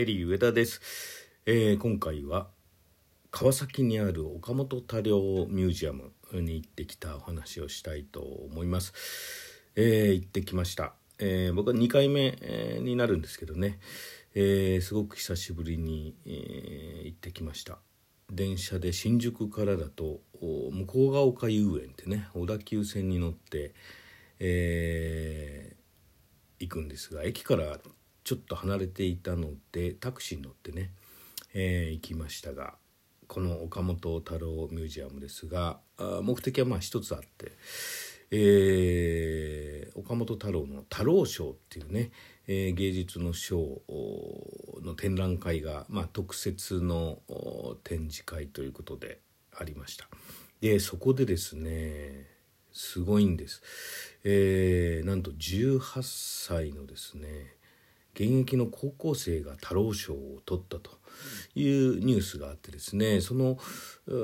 テリー上田です、えー、今回は川崎にある岡本多量ミュージアムに行ってきたお話をしたいと思います、えー、行ってきました、えー、僕は2回目、になるんですけどね、えすごく久しぶりに、え行ってきました。電車で新宿からだと向ヶ丘遊園ってね小田急線に乗って、え行くんですが駅からちょっと離れていたのでタクシーに乗ってね、えー、行きましたがこの岡本太郎ミュージアムですが目的はまあ一つあって、えー、岡本太郎の太郎賞っていうね、えー、芸術の賞の展覧会が、まあ、特設の展示会ということでありました。でそこでですねすごいんです。えー、なんと18歳のですね現役の高校生が太郎賞を取ったというニュースがあってですねその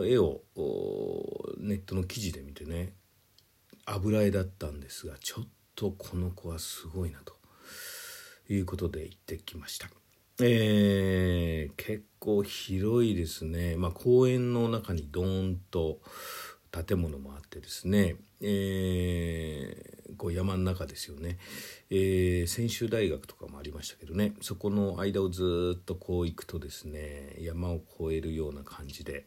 絵をネットの記事で見てね油絵だったんですがちょっとこの子はすごいなということで行ってきました。えー、結構広いですね、まあ、公園の中にドーンと建物もあってですね、えー、こう山の中ですよね、えー、専修大学とかもありましたけどね。そこの間をずっとこう行くとですね山を越えるような感じで、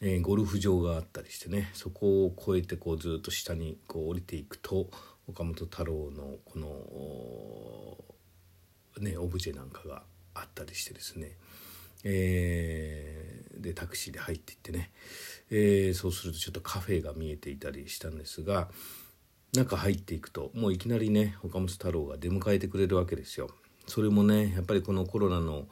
えー、ゴルフ場があったりしてねそこを越えてこうずっと下にこう降りていくと岡本太郎のこのねオブジェなんかがあったりしてですね。えー、でタクシーで入っていってね、えー、そうするとちょっとカフェが見えていたりしたんですが中入っていくともういきなりね岡本太郎が出迎えてくれるわけですよ。それもねやっぱりこのコロナの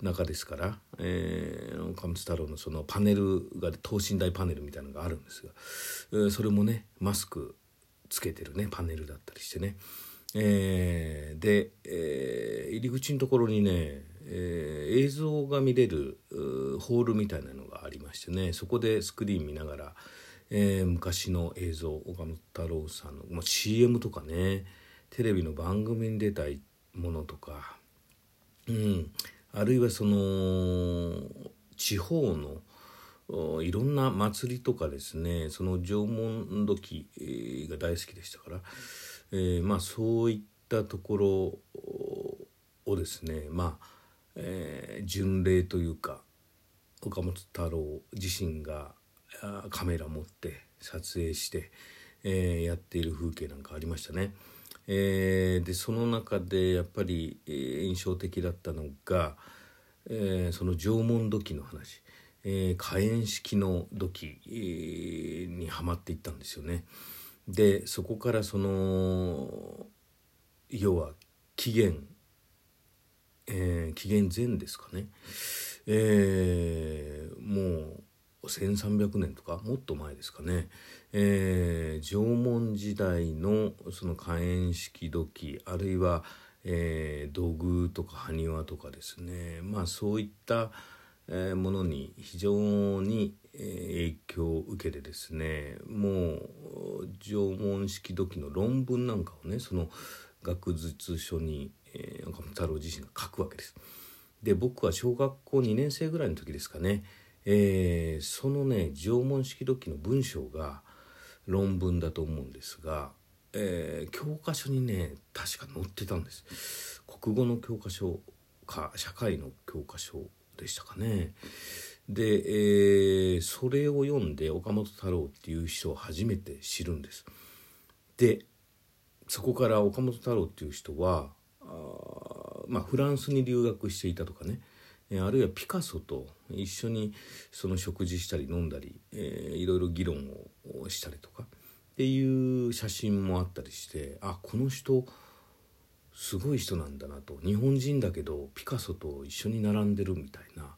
中ですから、えー、岡本太郎のそのパネルが等身大パネルみたいなのがあるんですが、えー、それもねマスクつけてるねパネルだったりしてね、えー、で、えー、入り口のところにね、えー、映像が見れるホールみたいなのがありましてね。そこでスクリーン見ながら、えー、昔の映像岡本太郎さんの、まあ、CM とかね。テレビの番組に出たいものとか、うん、あるいはその地方のいろんな祭りとかですね。その縄文土器が大好きでしたから、えー、まあそういったところをですね。まあ、えー、巡礼というか岡本太郎自身がカメラ持って撮影して、えー、やっている風景なんかありましたね。えー、でその中でやっぱり、印象的だったのが、えー、その縄文土器の話、えー、火炎式の土器、えー、にはまっていったんですよね。でそこからその要は紀元、えー、紀元前ですかね、えー、もう1300年とかもっと前ですかね、えー、縄文時代のその火炎式土器あるいは、えー、土偶とか埴輪とかですね。まあそういった、ものに非常に、影響を受けてですね。もう縄文式土器の論文なんかをねその学術書に、え、岡本太郎自身が書くわけです。で僕は小学校2年生ぐらいの時ですかね。えー、そのね縄文式土器の文章が論文だと思うんですが、えー、教科書にね確か載ってたんです。国語の教科書か社会の教科書でしたかね。で、えー、それを読んで岡本太郎っていう人を初めて知るんです。でそこから岡本太郎っていう人はまあフランスに留学していたとかね。あるいはピカソと一緒にその食事したり飲んだり、えー、いろいろ議論をしたりとか。っていう写真もあったりしてあこの人すごい人なんだなと。日本人だけどピカソと一緒に並んでるみたいな。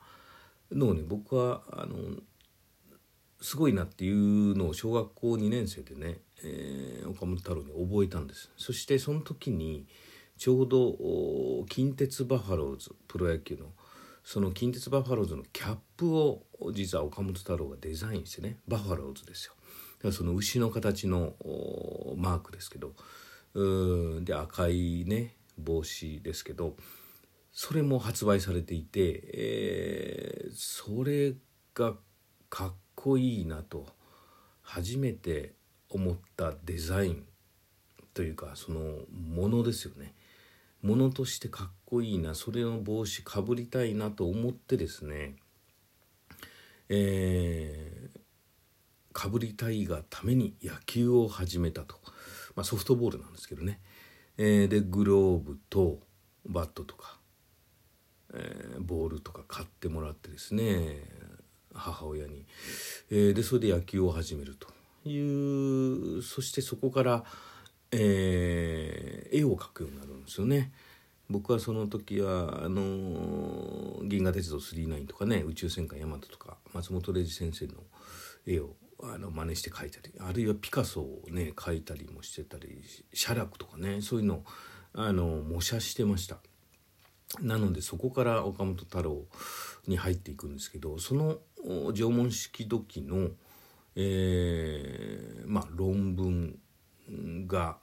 のをね僕はあのすごいなっていうのを小学校2年生でね、えー、岡本太郎に覚えたんです。そしてその時にちょうど近鉄バファローズプロ野球のその近鉄バファローズのキャップを実は岡本太郎がデザインしてねバファローズですよ。だからその牛の形のマークですけどうんで赤いね帽子ですけどそれも発売されていて、えー、それがかっこいいなと初めて思ったデザインというかそのものですよね。ものとしてかっこいいなそれの帽子かぶりたいなと思ってですねえー、かぶりたいがために野球を始めたと、まあ、ソフトボールなんですけどね、えー、でグローブとバットとか、えー、ボールとか買ってもらってですね母親に、え、でそれで野球を始めるというそしてそこから、えー、絵を描くようになるんですよね。僕はその時はあの「銀河鉄道999」とかね「宇宙戦艦ヤマト」とか松本零士先生の絵をあの真似して描いたりあるいはピカソをね描いたりもしてたり写楽とかねそういうのをあの模写してました。なのでそこから岡本太郎に入っていくんですけどその縄文式土器の、えー、まあ、論文が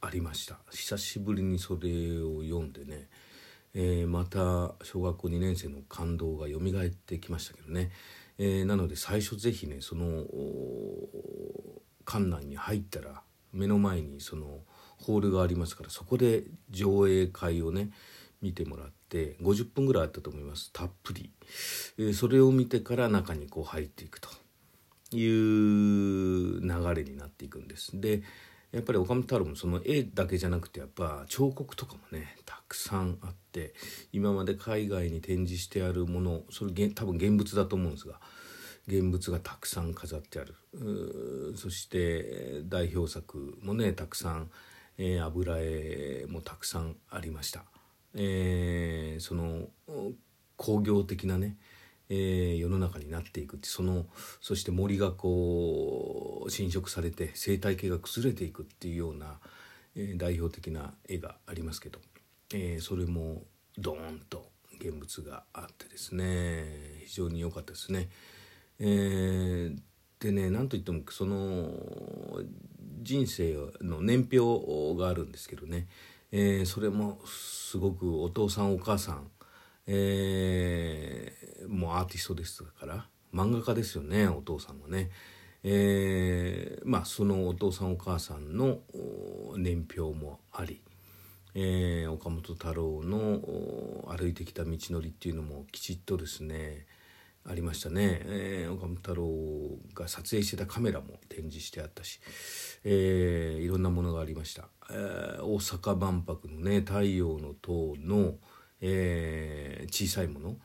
ありました。久しぶりにそれを読んでね、えー、また小学校2年生の感動が蘇ってきましたけどね、えー、なので最初是非ねその館内に入ったら目の前にそのホールがありますからそこで上映会をね見てもらって50分ぐらいあったと思います。たっぷり、えー、それを見てから中にこう入っていくというれになっていくんですでやっぱり岡本太郎もその絵だけじゃなくてやっぱ彫刻とかもねたくさんあって今まで海外に展示してあるものそれ多分現物だと思うんですが現物がたくさん飾ってあるそして代表作もねたくさん、えー、油絵もたくさんありました。えー、その工業的なねえー、世の中になっていくってそのそして森がこう侵食されて生態系が崩れていくっていうような、えー、代表的な絵がありますけど、えー、それもドーンと現物があってですね非常に良かったですね。えー、でね何といってもその人生の年表があるんですけどね、えー、それもすごくお父さんお母さんえー、もうアーティストですから漫画家ですよねお父さんはね。えー、まあそのお父さんお母さんの年表もあり、えー、岡本太郎の歩いてきた道のりっていうのもきちっとですねありましたね、えー、岡本太郎が撮影してたカメラも展示してあったし、えー、いろんなものがありました、えー、大阪万博のね太陽の塔の、えー、小さいもの、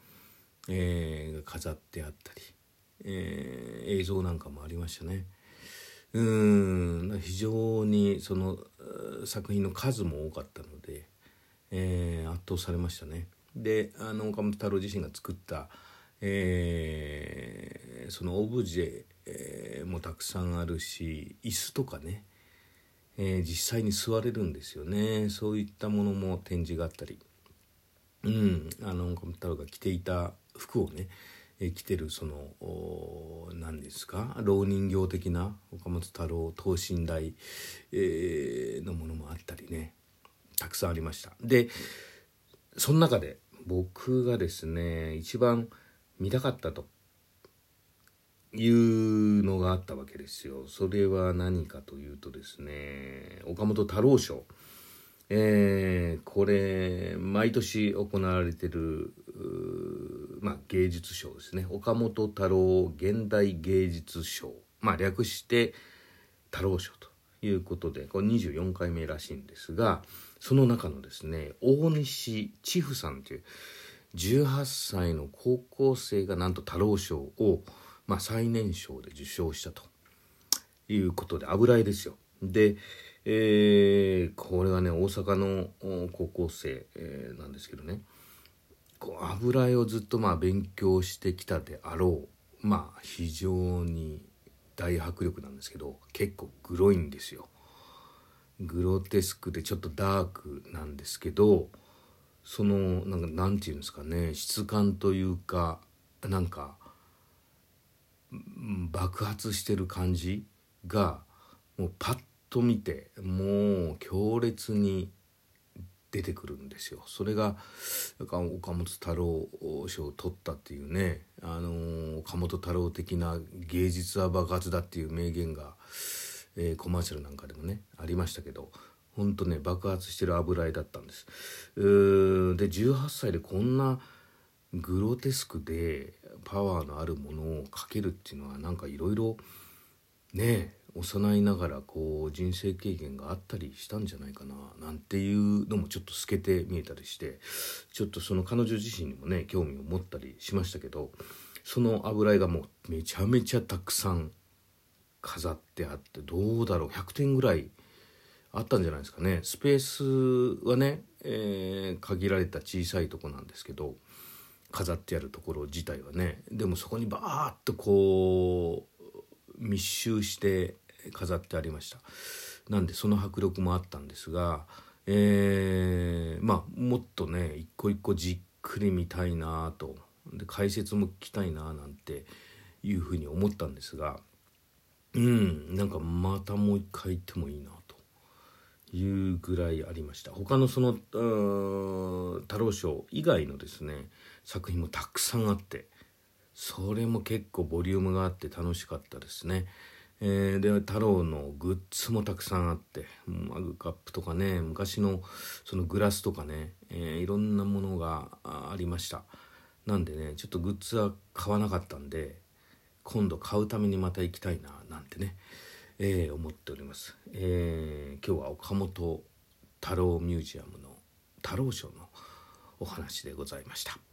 えー、が飾ってあったり、えー、映像なんかもありましたね。うん非常にその作品の数も多かったので、えー、圧倒されましたね。であの岡本太郎自身が作った、えー、そのオブジェ、もたくさんあるし椅子とかね、えー、実際に座れるんですよねそういったものも展示があったりうん、あの岡本太郎が着ていた服をね、え、着てるその何ですか？老人形的な岡本太郎等身大、えー、のものもあったりねたくさんありました。でその中で僕がですね一番見たかったというのがあったわけですよ。それは何かというとですね岡本太郎賞。えー、これ毎年行われてる、まあ、芸術賞ですね岡本太郎現代芸術賞、まあ、略して太郎賞ということでこれ24回目らしいんですがその中のですね大西千布さんという18歳の高校生がなんと太郎賞を、まあ、最年少で受賞したということで油絵ですよ。でえー、これはね大阪の高校生、えー、なんですけどねこう油絵をずっとまあ勉強してきたであろうまあ非常に大迫力なんですけど結構グロいんですよ。グロテスクでちょっとダークなんですけどそのなんかなんて言うんですかね質感というかなんか爆発してる感じがもうパッと見てもう強烈に出てくるんですよ。それが岡本太郎賞を取ったっていうね、あの岡本太郎的な芸術は爆発だっていう名言が、えー、コマーシャルなんかでもねありましたけどほんとね爆発してる油絵だったんです。で18歳でこんなグロテスクでパワーのあるものを描けるっていうのはなんかいろいろね幼いながらこう人生経験があったりしたんじゃないかななんていうのもちょっと透けて見えたりしてちょっとその彼女自身にもね興味を持ったりしましたけどその油絵がもうめちゃめちゃたくさん飾ってあってどうだろう100点ぐらいあったんじゃないですかね。スペースはね、えー、限られた小さいとこなんですけど飾ってあるところ自体はね。でもそこにバーッとこう密集して飾ってありました。なんでその迫力もあったんですが、えー、まあもっとね一個一個じっくり見たいなと。で解説も聞きたいななんていうふうに思ったんですがうんなんかまたもう一回行ってもいいなと。いうぐらいありました。他のその太郎賞以外のですね作品もたくさんあってそれも結構ボリュームがあって楽しかったですね。えー、で太郎のグッズもたくさんあってマグカップとかね昔のそのグラスとかね、えー、いろんなものがありました。なんでねちょっとグッズは買わなかったんで今度買うためにまた行きたいななんてね、えー、思っております、え、今日は岡本太郎ミュージアムの太郎賞のお話でございました。